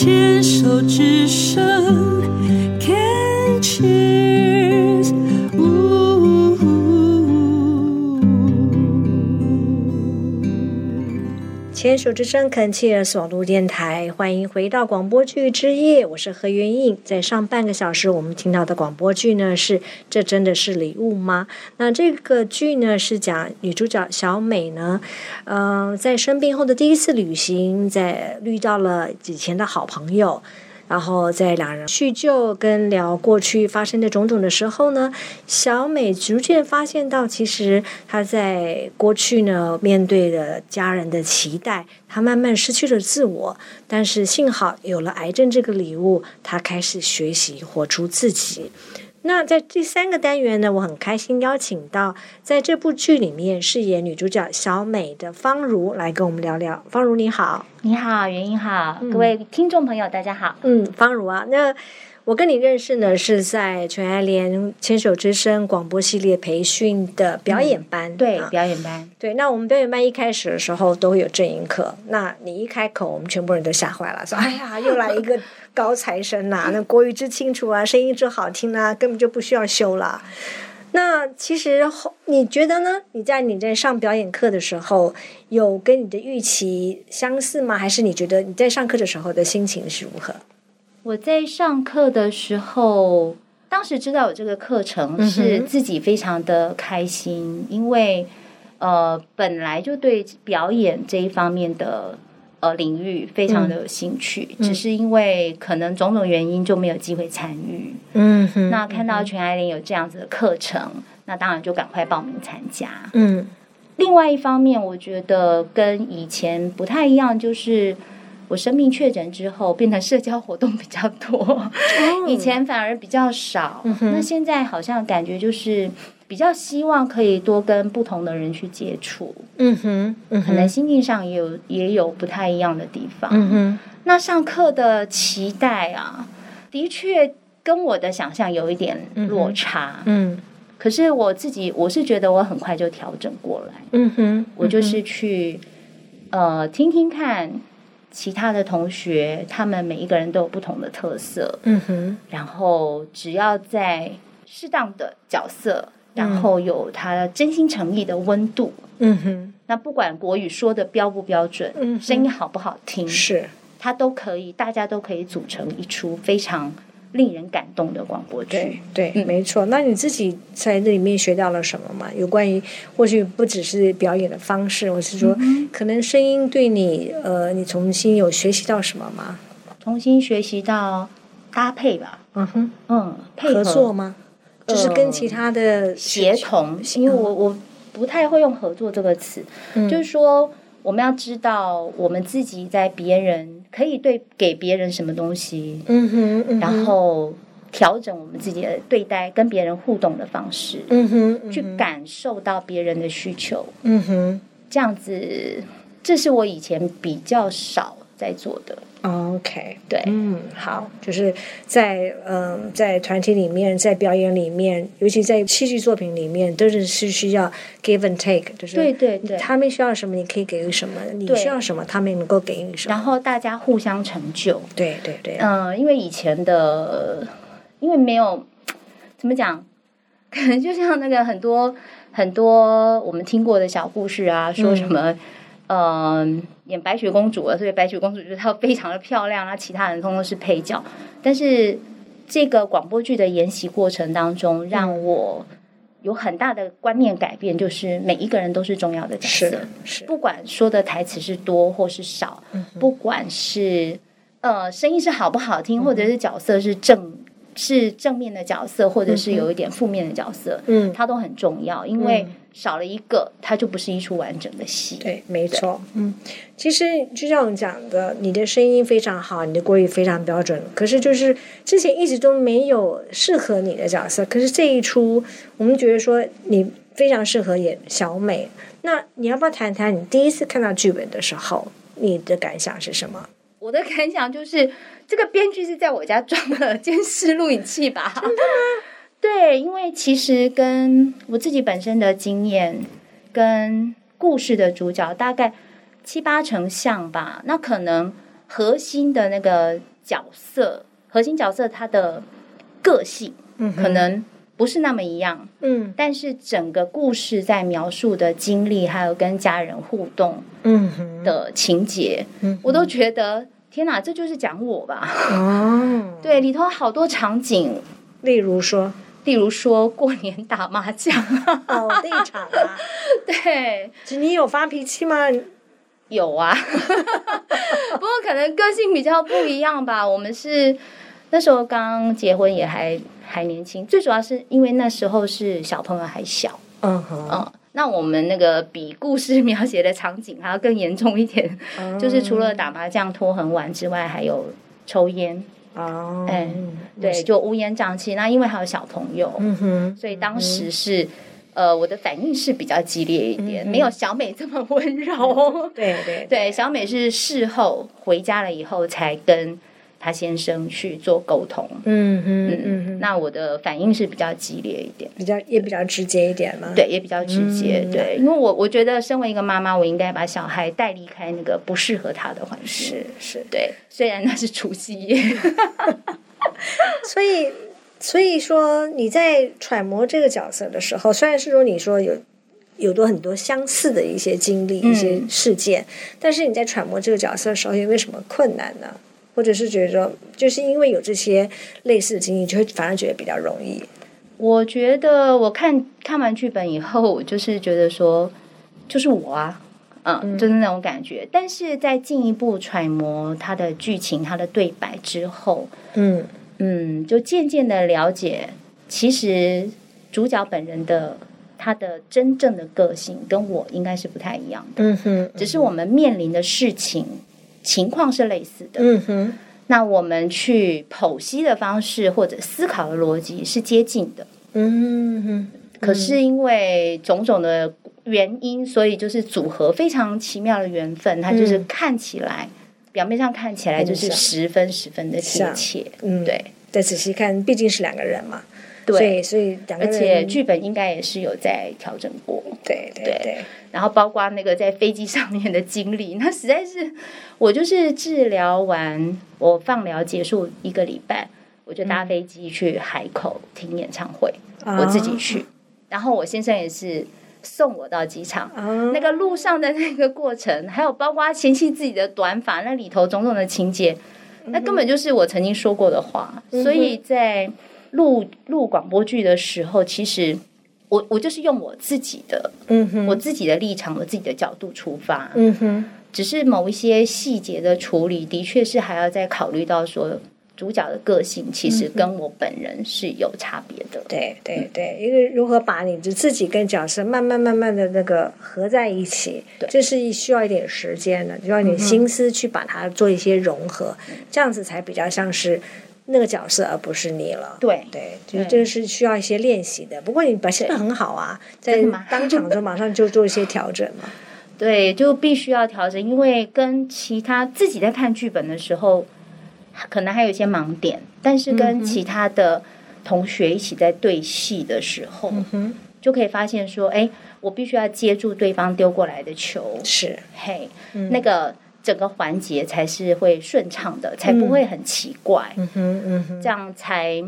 牵手之声，Can cheers。 牵手之声恳切索路电台，欢迎回到广播剧之夜，我是何元印。在上半个小时，我们听到的广播剧呢是《这真的是礼物吗》？那这个剧呢是讲女主角小美呢，嗯，在生病后的第一次旅行，在遇到了以前的好朋友。然后在两人叙旧跟聊过去发生的种种的时候呢，小美逐渐发现到，其实她在过去呢面对的家人的期待，她慢慢失去了自我。但是幸好有了癌症这个礼物，她开始学习活出自己。那在第三个单元呢，我很开心邀请到在这部剧里面饰演女主角小美的方如来跟我们聊聊。方如你好，你好，袁英好，各位听众朋友大家好。嗯，方如啊，那我跟你认识呢是在全爱联牵手之声广播系列培训的表演班，对，啊表演班，对。那我们表演班一开始的时候都会有正音课，那你一开口，我们全部人都吓坏了，说：“哎呀，又来一个高材生呐、那国语之清楚啊，声音之好听啊，根本就不需要修了。”那其实后你觉得呢？你在你在上表演课的时候，有跟你的预期相似吗？还是你觉得你在上课的时候的心情是如何？我在上课的时候，当时知道有这个课程，是自己非常的开心，因为呃本来就对表演这一方面的呃领域非常的有兴趣，嗯只是因为可能种种原因就没有机会参与。嗯哼那看到全爱玲有这样子的课程，那当然就赶快报名参加。嗯另外一方面，我觉得跟以前不太一样，就是我生病确诊之后，变成社交活动比较多，以前反而比较少。嗯那现在好像感觉就是比较希望可以多跟不同的人去接触，嗯哼嗯可能心境上也有也有不太一样的地方。嗯哼那上课的期待啊，的确跟我的想象有一点落差。嗯可是我自己，我是觉得我很快就调整过来。嗯哼，我就是去呃听听看其他的同学，他们每一个人都有不同的特色，嗯哼。然后只要在适当的角色，然后有他真心诚意的温度。嗯哼。那不管国语说的标不标准，嗯声音好不好听，是。他都可以，大家都可以组成一出非常令人感动的广播剧。对，嗯没错。那你自己在这里面学到了什么吗？有关于或许不只是表演的方式，我是说，可能声音对你，呃，你重新有学习到什么吗？重新学习到搭配吧，嗯哼，嗯，配合作吗？就是跟其他的协同，因为我我不太会用合作这个词，嗯就是说我们要知道我们自己在别人可以对给别人什么东西，嗯哼，嗯哼。然后调整我们自己的对待跟别人互动的方式，嗯哼，嗯去感受到别人的需求，嗯哼。这样子，这是我以前比较少在做的。，OK，对，嗯，好，就是在嗯、在团体里面，在表演里面，尤其在戏剧作品里面，都是是需要 give and take，就是对对对。他们需要什么，你可以给予什么；你需要什么，他们能够给予什么。然后大家互相成就。对对对，嗯、因为以前的，因为没有怎么讲，可能就像那个很多很多我们听过的小故事啊，说什么，嗯、演白雪公主了，所以白雪公主就是她非常的漂亮，那其他人通通是配角。但是这个广播剧的研习过程当中，让我有很大的观念改变，就是每一个人都是重要的角色是。是，不管说的台词是多或是少，不管是呃声音是好不好听，或者是角色是正是正面的角色，或者是有一点负面的角色，嗯，它都很重要，因为少了一个，它就不是一出完整的戏。对，没错，嗯，其实就像我们讲的，你的声音非常好，你的国语非常标准，可是就是之前一直都没有适合你的角色，可是这一出，我们觉得说你非常适合演小美。那你要不要谈谈你第一次看到剧本的时候，你的感想是什么？我的感想就是，这个编剧是在我家装了 监视录影器吧？真的吗？对，因为其实跟我自己本身的经验跟故事的主角大概七八成像吧。那可能核心的那个角色核心角色他的个性嗯可能不是那么一样，嗯但是整个故事在描述的经历，还有跟家人互动嗯的情节，嗯我都觉得天哪，这就是讲我吧？哦，对，里头好多场景，例如说例如说过年打麻将，哦那一场啊，对，你有发脾气吗？有啊，不过可能个性比较不一样吧。我们是那时候刚结婚，也还还年轻，最主要是因为那时候是小朋友还小，嗯哼，嗯。那我们那个比故事描写的场景还要更严重一点，就是除了打麻将拖很晚之外，还有抽烟，哦，哎对，就乌烟瘴气。那因为还有小朋友，嗯哼，所以当时是，呃，我的反应是比较激烈一点，没有小美这么温柔。对对对，小美是事后回家了以后才跟她先生去做沟通。嗯嗯嗯嗯，那我的反应是比较激烈一点，比较也比较直接一点嘛。对，也比较直接。对，因为我我觉得身为一个妈妈，我应该把小孩带离开那个不适合他的环境。是是，对，虽然那是除夕夜。所以所以说你在揣摩这个角色的时候，虽然是说你说有有多很多相似的一些经历、一些事件，但是你在揣摩这个角色的时候，有没有什么困难呢？或者是觉得说，就是因为有这些类似的经历，就会反而觉得比较容易。我觉得我看看完剧本以后，我就是觉得说，就是我啊，嗯，就是那种感觉。但是在进一步揣摩他的剧情、他的对白之后，嗯嗯，就渐渐的了解，其实主角本人的他的真正的个性跟我应该是不太一样的，嗯哼只是我们面临的事情情况是类似的。嗯哼。那我们去剖析的方式或者思考的逻辑是接近的。嗯哼，可是因为种种的原因，所以就是组合非常奇妙的缘分，它就是看起来、表面上看起来就是十分十分的贴切，嗯，对。再仔细看，毕竟是两个人嘛，所对，以所以两个，而且剧本应该也是有在调整过，对对对。对，然后包括那个在飞机上面的经历，那实在是我就是治疗完，我放疗结束一个礼拜，我就搭飞机去海口听演唱会，我自己去，然后我先生也是送我到机场。啊，那个路上的那个过程，还有包括前妻自己的短发，那里头种种的情节，那根本就是我曾经说过的话。所以在录录广播剧的时候，其实我我就是用我自己的嗯哼，我自己的立场、我自己的角度出发，嗯哼，只是某一些细节的处理，的确是还要再考虑到说主角的个性，其实跟我本人是有差别的。对对对，一个如何把你的自己跟角色慢慢慢慢的那个合在一起，这是需要一点时间的，需要一点心思去把它做一些融合，这样子才比较像是那个角色，而不是你了。对对，就是这个是需要一些练习的。不过你表现的很好啊，在当场就 马上就做一些调整嘛。对，就必须要调整，因为跟其他自己在看剧本的时候，可能还有一些盲点，但是跟其他的同学一起在对戏的时候，哼，就可以发现说，哎，我必须要接住对方丢过来的球，是，嘿，那个整个环节才是会顺畅的，才不会很奇怪，嗯哼嗯哼，这样才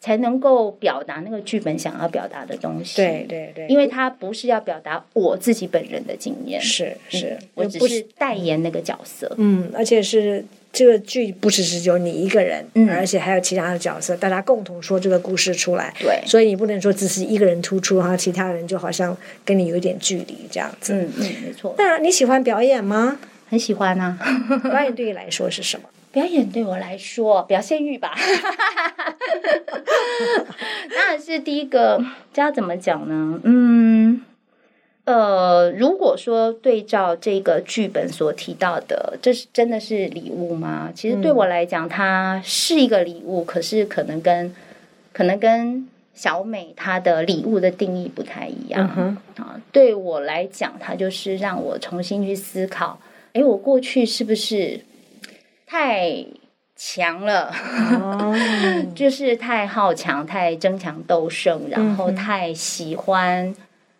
才能够表达那个剧本想要表达的东西。对对对，因为他不是要表达我自己本人的经验，是是，我只不是代言那个角色。嗯，而且是这个剧不只是只有你一个人，嗯而且还有其他的角色，大家共同说这个故事出来。对所以你不能说只是一个人突出，然后其他人就好像跟你有一点距离这样子。嗯嗯，没错，那你喜欢表演吗？很喜欢啊。表演对你来说是什么？表演对我来说，表现欲吧，当然是第一个。这要怎么讲呢？嗯，呃，如果说对照这个剧本所提到的，这是真的是礼物吗？其实对我来讲，它是一个礼物，可是可能跟可能跟小美她的礼物的定义不太一样。嗯啊，对我来讲，它就是让我重新去思考，哎，我过去是不是太强了？哦，就是太好强、太争强斗胜，然后太喜欢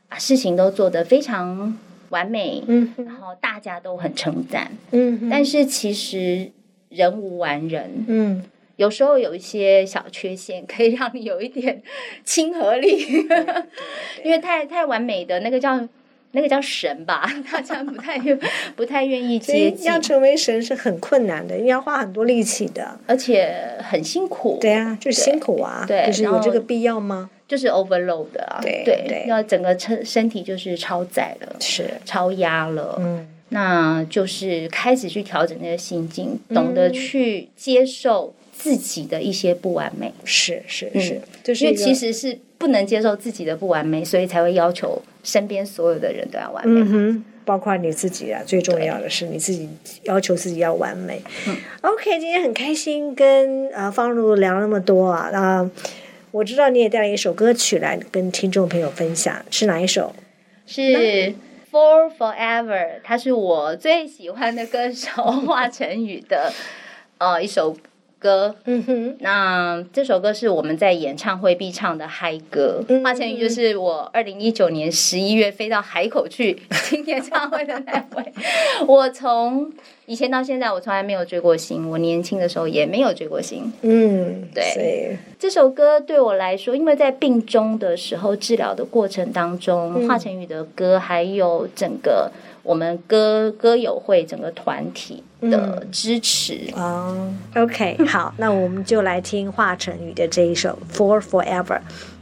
把事情都做得非常完美，嗯然后大家都很称赞。嗯但是其实人无完人，嗯，有时候有一些小缺陷可以让你有一点 亲和力，因为太太完美的那个叫那个叫神吧，大家不太不太愿意接近，要成为神是很困难的，要花很多力气的，而且很辛苦。对啊，就是辛苦啊，对，就是有这个必要吗？就是 overload 的啊，对对，要整个身身体就是超载了，是超压了，嗯，那就是开始去调整那个心境，懂得去接受自己的一些不完美，是是是，就是因为其实是不能接受自己的不完美，所以才会要求身边所有的人都要完美，嗯哼，包括你自己啊，最重要的是你自己要求自己要完美。嗯 OK，今天很开心跟啊方如聊那么多啊，那。我知道你也带了一首歌曲来跟听众朋友分享，是哪一首？是《For Forever》，他是我最喜欢的歌手 华晨宇的呃一首歌。嗯哼，那这首歌是我们在演唱会必唱的嗨歌。华晨宇就是我二零一九年十一月飞到海口去 听演唱会的那位。我从以前到现在，我从来没有追过星。我年轻的时候也没有追过星。嗯，对。这首歌对我来说，因为在病中的时候治疗的过程当中，华晨宇的歌，还有整个我们歌歌友会整个团体的支持啊。OK，好，那我们就来听华晨宇的这一首《For Forever》。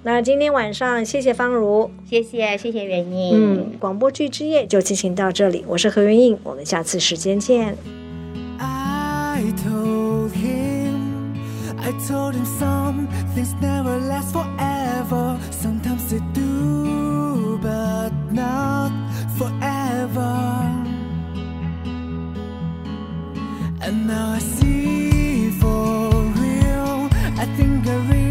那今天晚上，谢谢方如，谢谢谢谢袁英，嗯，广播剧之夜就进行到这里，我是何元印，我们下次时间见。I told him, I told him some things never last forever. Sometimes they do, but not forever. And now I see for real. I think I really